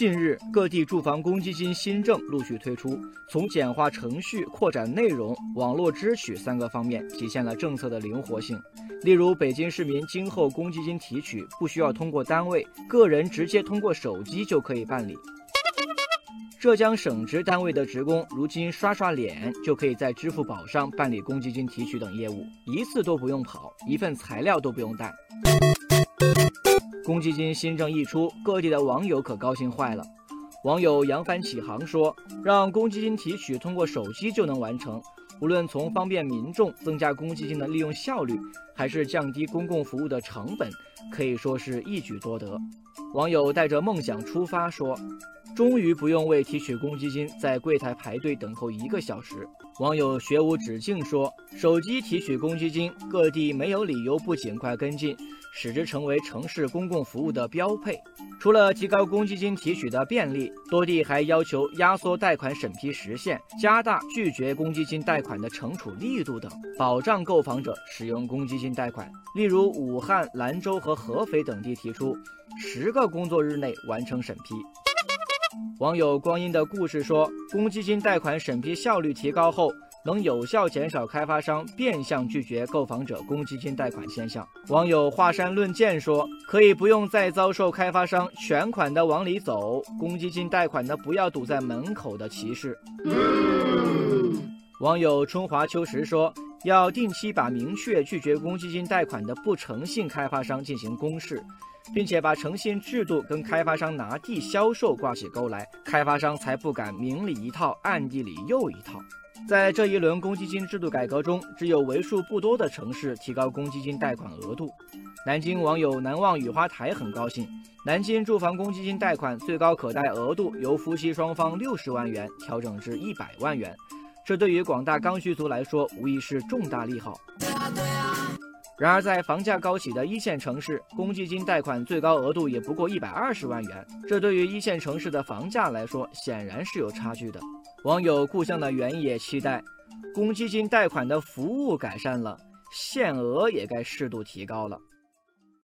近日，各地住房公积金新政陆续推出，从简化程序、扩展内容、网络支取三个方面，体现了政策的灵活性。例如，北京市民今后公积金提取不需要通过单位，个人直接通过手机就可以办理。浙江省直单位的职工如今刷刷脸就可以在支付宝上办理公积金提取等业务，一次都不用跑，一份材料都不用带。公积金新政一出，各地的网友可高兴坏了。网友扬帆起航说：“让公积金提取通过手机就能完成，无论从方便民众、增加公积金的利用效率，还是降低公共服务的成本，可以说是一举多得。”网友带着梦想出发说：“终于不用为提取公积金在柜台排队等候一个小时。”网友学无止境说：“手机提取公积金，各地没有理由不尽快跟进。”使之成为城市公共服务的标配。除了提高公积金提取的便利，多地还要求压缩贷款审批时限，加大拒绝公积金贷款款的惩处力度等，保障购房者使用公积金贷款。例如，武汉、兰州和合肥等地提出十个工作日内完成审批。网友光阴的故事说，公积金贷款审批效率提高后。能有效减少开发商变相拒绝购房者公积金贷款现象。网友华山论剑说：“可以不用再遭受开发商全款的往里走，公积金贷款的不要堵在门口的歧视。”网友春华秋实说：“要定期把明确拒绝公积金贷款的不诚信开发商进行公示，并且把诚信制度跟开发商拿地销售挂起钩来，开发商才不敢明里一套，暗地里又一套。”在这一轮公积金制度改革中，只有为数不多的城市提高公积金贷款额度。南京网友难忘雨花台很高兴，南京住房公积金贷款最高可贷额度由夫妻双方六十万元调整至一百万元，这对于广大刚需族来说无疑是重大利好。然而，在房价高企的一线城市，公积金贷款最高额度也不过一百二十万元，这对于一线城市的房价来说显然是有差距的。网友故乡的原野期待，公积金贷款的服务改善了，限额也该适度提高了。